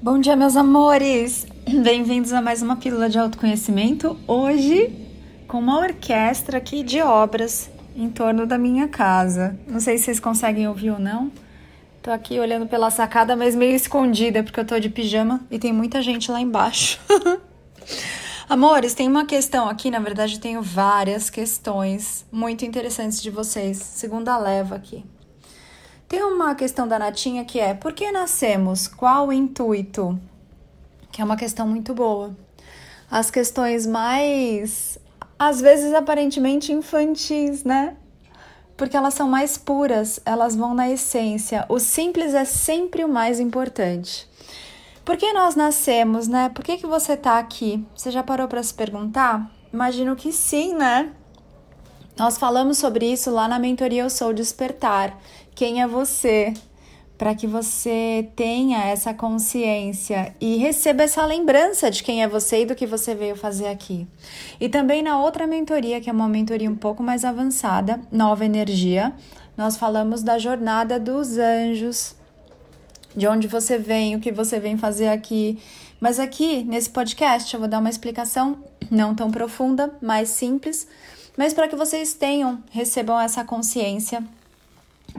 Bom dia, meus amores! Bem-vindos a mais uma pílula de autoconhecimento. Hoje, com uma orquestra aqui de obras em torno da minha casa. Não sei se vocês conseguem ouvir ou não. Tô aqui olhando pela sacada, mas meio escondida, porque eu tô de pijama e tem muita gente lá embaixo. Amores, tem uma questão aqui, na verdade, tenho várias questões muito interessantes de vocês, segunda leva aqui. Tem uma questão da Natinha que é: por que nascemos? Qual o intuito? Que é uma questão muito boa. As questões mais, às vezes aparentemente infantis, né? Porque elas são mais puras, elas vão na essência. O simples é sempre o mais importante. Por que nós nascemos, né? Por que, que você tá aqui? Você já parou para se perguntar? Imagino que sim, né? Nós falamos sobre isso lá na mentoria Eu Sou Despertar. Quem é você? Para que você tenha essa consciência e receba essa lembrança de quem é você e do que você veio fazer aqui. E também na outra mentoria, que é uma mentoria um pouco mais avançada, Nova Energia, nós falamos da jornada dos anjos, de onde você vem, o que você vem fazer aqui. Mas aqui, nesse podcast, eu vou dar uma explicação não tão profunda, mais simples mas para que vocês tenham, recebam essa consciência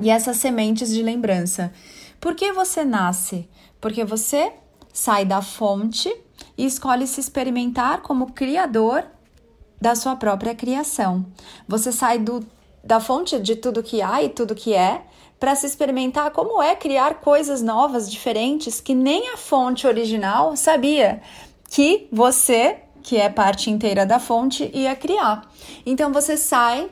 e essas sementes de lembrança. Por que você nasce? Porque você sai da fonte e escolhe se experimentar como criador da sua própria criação. Você sai do, da fonte de tudo que há e tudo que é para se experimentar como é criar coisas novas, diferentes, que nem a fonte original sabia que você que é parte inteira da fonte, ia criar. Então você sai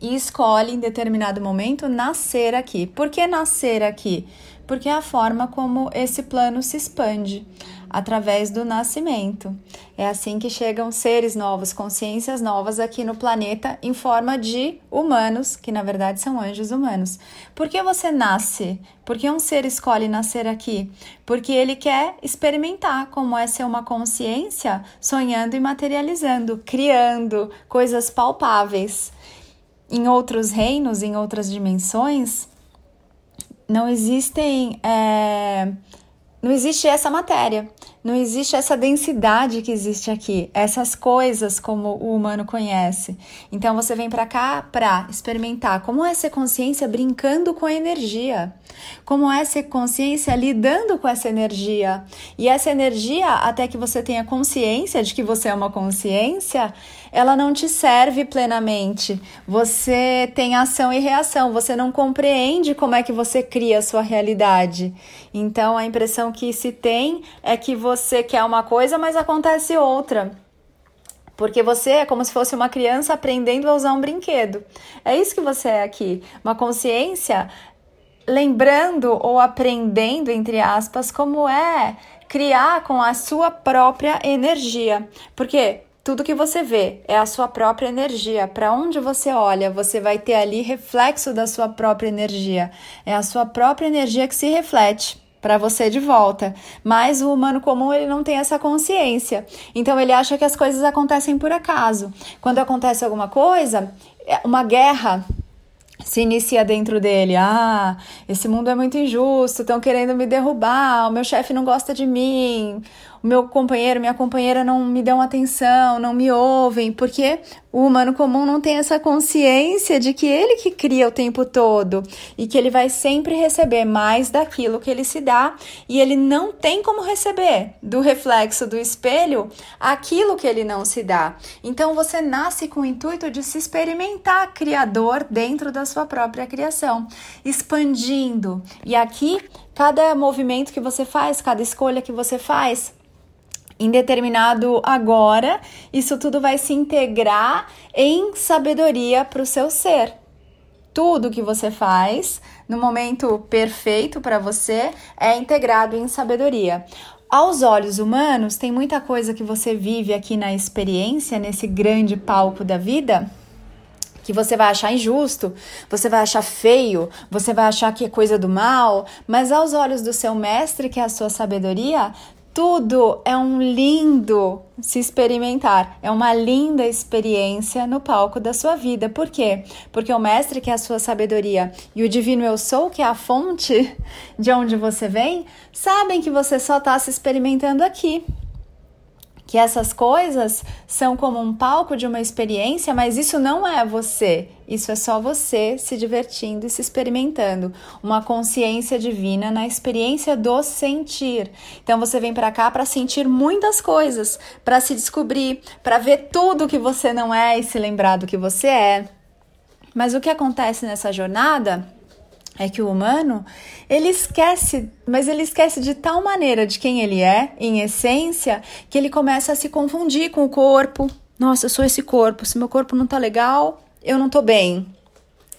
e escolhe em determinado momento nascer aqui. Por que nascer aqui? Porque é a forma como esse plano se expande através do nascimento. É assim que chegam seres novos, consciências novas aqui no planeta em forma de humanos, que na verdade são anjos humanos. Por que você nasce? Por que um ser escolhe nascer aqui? Porque ele quer experimentar como é ser uma consciência sonhando e materializando, criando coisas palpáveis. Em outros reinos, em outras dimensões, não existem. É não existe essa matéria, não existe essa densidade que existe aqui, essas coisas como o humano conhece. Então você vem para cá para experimentar como é ser consciência brincando com a energia, como é ser consciência lidando com essa energia. E essa energia, até que você tenha consciência de que você é uma consciência, ela não te serve plenamente. Você tem ação e reação, você não compreende como é que você cria a sua realidade. Então a impressão que se tem é que você quer uma coisa, mas acontece outra. Porque você é como se fosse uma criança aprendendo a usar um brinquedo. É isso que você é aqui. Uma consciência lembrando ou aprendendo, entre aspas, como é criar com a sua própria energia. Porque tudo que você vê é a sua própria energia. Para onde você olha, você vai ter ali reflexo da sua própria energia. É a sua própria energia que se reflete para você de volta. Mas o humano comum ele não tem essa consciência. Então ele acha que as coisas acontecem por acaso. Quando acontece alguma coisa, é uma guerra se inicia dentro dele. Ah, esse mundo é muito injusto, estão querendo me derrubar, o meu chefe não gosta de mim, meu companheiro, minha companheira não me dão atenção, não me ouvem, porque o humano comum não tem essa consciência de que ele que cria o tempo todo e que ele vai sempre receber mais daquilo que ele se dá e ele não tem como receber do reflexo do espelho aquilo que ele não se dá. Então você nasce com o intuito de se experimentar criador dentro da sua própria criação, expandindo. E aqui cada movimento que você faz, cada escolha que você faz, em determinado agora, isso tudo vai se integrar em sabedoria para o seu ser. Tudo que você faz no momento perfeito para você é integrado em sabedoria. Aos olhos humanos, tem muita coisa que você vive aqui na experiência, nesse grande palco da vida, que você vai achar injusto, você vai achar feio, você vai achar que é coisa do mal, mas aos olhos do seu mestre, que é a sua sabedoria, tudo é um lindo se experimentar, é uma linda experiência no palco da sua vida. Por quê? Porque o mestre, que é a sua sabedoria, e o divino eu sou, que é a fonte de onde você vem, sabem que você só está se experimentando aqui que essas coisas são como um palco de uma experiência, mas isso não é você. Isso é só você se divertindo e se experimentando. Uma consciência divina na experiência do sentir. Então você vem para cá para sentir muitas coisas, para se descobrir, para ver tudo que você não é e se lembrar do que você é. Mas o que acontece nessa jornada é que o humano, ele esquece, mas ele esquece de tal maneira de quem ele é, em essência, que ele começa a se confundir com o corpo. Nossa, eu sou esse corpo, se meu corpo não tá legal, eu não tô bem.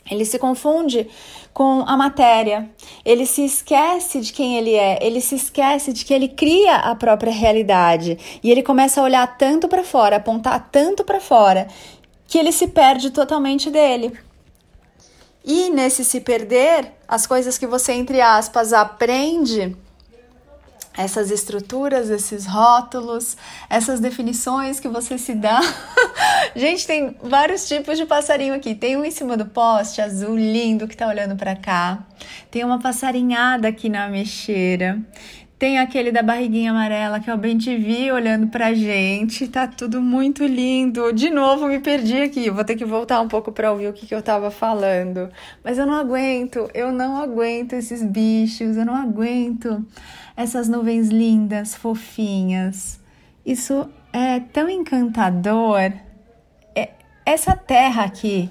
Ele se confunde com a matéria, ele se esquece de quem ele é, ele se esquece de que ele cria a própria realidade e ele começa a olhar tanto para fora, apontar tanto para fora, que ele se perde totalmente dele. E nesse se perder, as coisas que você, entre aspas, aprende, essas estruturas, esses rótulos, essas definições que você se dá. Gente, tem vários tipos de passarinho aqui. Tem um em cima do poste, azul, lindo, que tá olhando para cá. Tem uma passarinhada aqui na mexeira. Tem aquele da barriguinha amarela, que é o bem te vi olhando pra gente. Tá tudo muito lindo. De novo, me perdi aqui. Vou ter que voltar um pouco pra ouvir o que, que eu tava falando. Mas eu não aguento, eu não aguento esses bichos, eu não aguento essas nuvens lindas, fofinhas. Isso é tão encantador. É essa terra aqui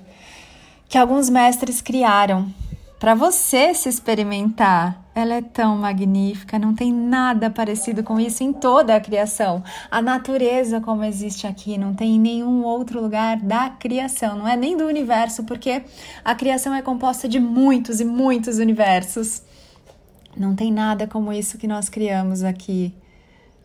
que alguns mestres criaram para você se experimentar. Ela é tão magnífica, não tem nada parecido com isso em toda a criação. A natureza como existe aqui não tem em nenhum outro lugar da criação, não é nem do universo, porque a criação é composta de muitos e muitos universos. Não tem nada como isso que nós criamos aqui.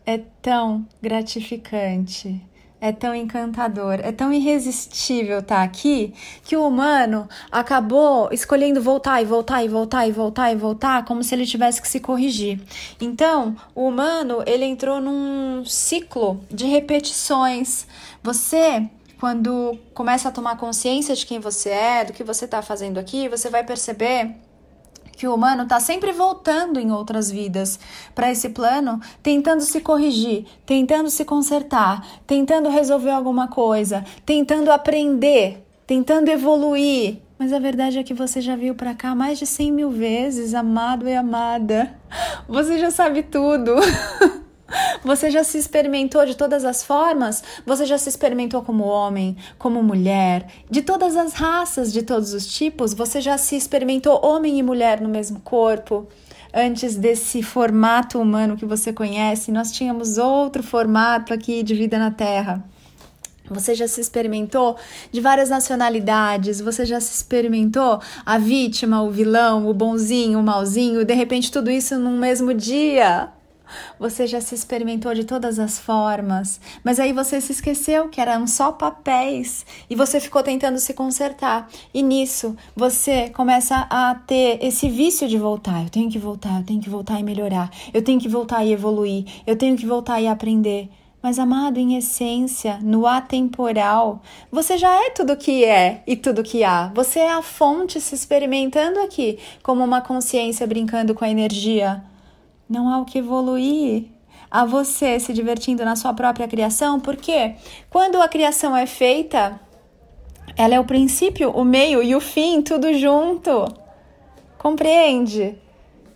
É tão gratificante é tão encantador, é tão irresistível estar tá aqui que o humano acabou escolhendo voltar e voltar e voltar e voltar e voltar como se ele tivesse que se corrigir. Então, o humano, ele entrou num ciclo de repetições. Você quando começa a tomar consciência de quem você é, do que você está fazendo aqui, você vai perceber que o humano está sempre voltando em outras vidas para esse plano, tentando se corrigir, tentando se consertar, tentando resolver alguma coisa, tentando aprender, tentando evoluir. Mas a verdade é que você já veio para cá mais de 100 mil vezes, amado e amada. Você já sabe tudo. Você já se experimentou de todas as formas? Você já se experimentou como homem, como mulher, de todas as raças, de todos os tipos? Você já se experimentou homem e mulher no mesmo corpo? Antes desse formato humano que você conhece, nós tínhamos outro formato aqui de vida na Terra. Você já se experimentou de várias nacionalidades, você já se experimentou a vítima, o vilão, o bonzinho, o malzinho, de repente tudo isso num mesmo dia. Você já se experimentou de todas as formas, mas aí você se esqueceu que eram só papéis e você ficou tentando se consertar. E nisso você começa a ter esse vício de voltar. Eu tenho que voltar, eu tenho que voltar e melhorar. Eu tenho que voltar e evoluir. Eu tenho que voltar e aprender. Mas, amado, em essência, no atemporal, você já é tudo que é e tudo que há. Você é a fonte se experimentando aqui, como uma consciência brincando com a energia não há o que evoluir a você se divertindo na sua própria criação, porque quando a criação é feita, ela é o princípio, o meio e o fim, tudo junto. Compreende?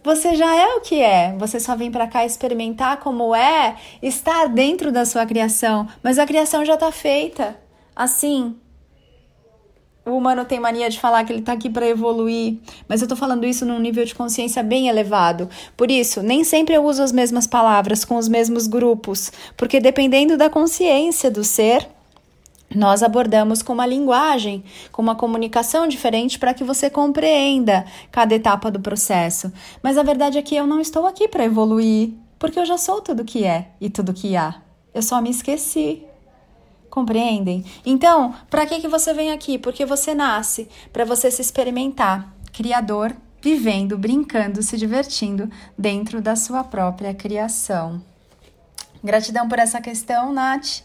Você já é o que é, você só vem para cá experimentar como é estar dentro da sua criação, mas a criação já está feita. Assim, o humano tem mania de falar que ele está aqui para evoluir, mas eu estou falando isso num nível de consciência bem elevado. Por isso, nem sempre eu uso as mesmas palavras com os mesmos grupos, porque dependendo da consciência do ser, nós abordamos com uma linguagem, com uma comunicação diferente para que você compreenda cada etapa do processo. Mas a verdade é que eu não estou aqui para evoluir, porque eu já sou tudo que é e tudo que há. Eu só me esqueci. Compreendem? Então, para que, que você vem aqui? Porque você nasce para você se experimentar, criador, vivendo, brincando, se divertindo dentro da sua própria criação. Gratidão por essa questão, Nath.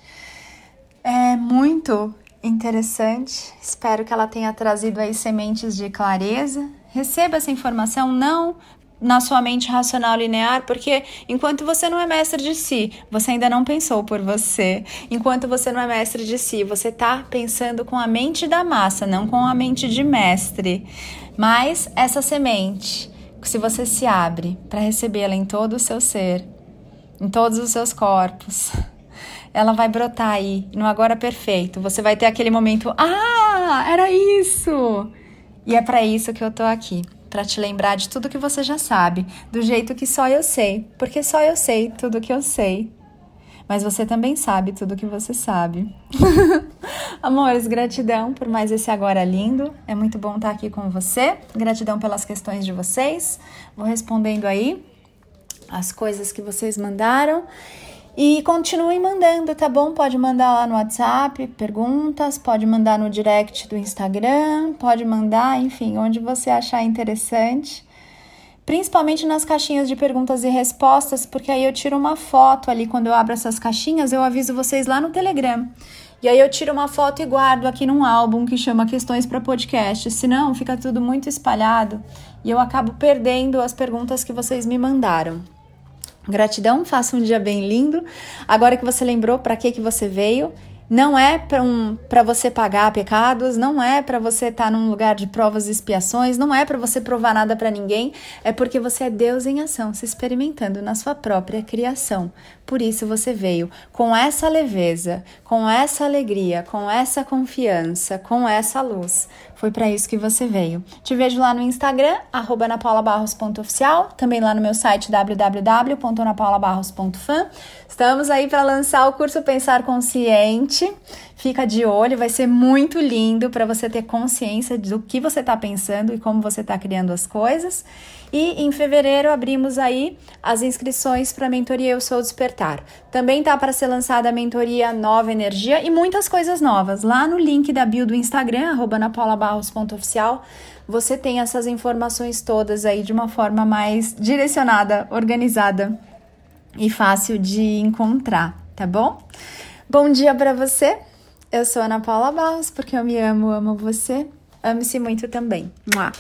É muito interessante. Espero que ela tenha trazido aí sementes de clareza. Receba essa informação não na sua mente racional linear, porque enquanto você não é mestre de si, você ainda não pensou por você. Enquanto você não é mestre de si, você está pensando com a mente da massa, não com a mente de mestre. Mas essa semente, se você se abre para recebê-la em todo o seu ser, em todos os seus corpos, ela vai brotar aí no agora perfeito. Você vai ter aquele momento, ah, era isso. E é para isso que eu tô aqui para te lembrar de tudo que você já sabe, do jeito que só eu sei, porque só eu sei tudo que eu sei. Mas você também sabe tudo que você sabe. Amores, gratidão por mais esse agora lindo. É muito bom estar aqui com você. Gratidão pelas questões de vocês. Vou respondendo aí as coisas que vocês mandaram. E continuem mandando, tá bom? Pode mandar lá no WhatsApp perguntas, pode mandar no direct do Instagram, pode mandar, enfim, onde você achar interessante. Principalmente nas caixinhas de perguntas e respostas, porque aí eu tiro uma foto ali quando eu abro essas caixinhas, eu aviso vocês lá no Telegram. E aí eu tiro uma foto e guardo aqui num álbum que chama Questões para Podcast. Senão fica tudo muito espalhado e eu acabo perdendo as perguntas que vocês me mandaram. Gratidão, faça um dia bem lindo. Agora que você lembrou para que que você veio, não é para um, você pagar pecados, não é para você estar tá num lugar de provas e expiações, não é para você provar nada para ninguém, é porque você é Deus em ação, se experimentando na sua própria criação. Por isso você veio com essa leveza, com essa alegria, com essa confiança, com essa luz. Foi para isso que você veio. Te vejo lá no Instagram, @napaulabarros.oficial, também lá no meu site www.anapaulabarros.fan. Estamos aí para lançar o curso Pensar Consciente. Fica de olho, vai ser muito lindo para você ter consciência do que você está pensando e como você está criando as coisas. E em fevereiro abrimos aí as inscrições para a mentoria Eu Sou Despertar. Também tá para ser lançada a mentoria Nova Energia e muitas coisas novas. Lá no link da bio do Instagram, napaulabarros.oficial, você tem essas informações todas aí de uma forma mais direcionada, organizada e fácil de encontrar, tá bom? Bom dia para você. Eu sou Ana Paula Barros, porque eu me amo, amo você. Ame-se muito também. Mua.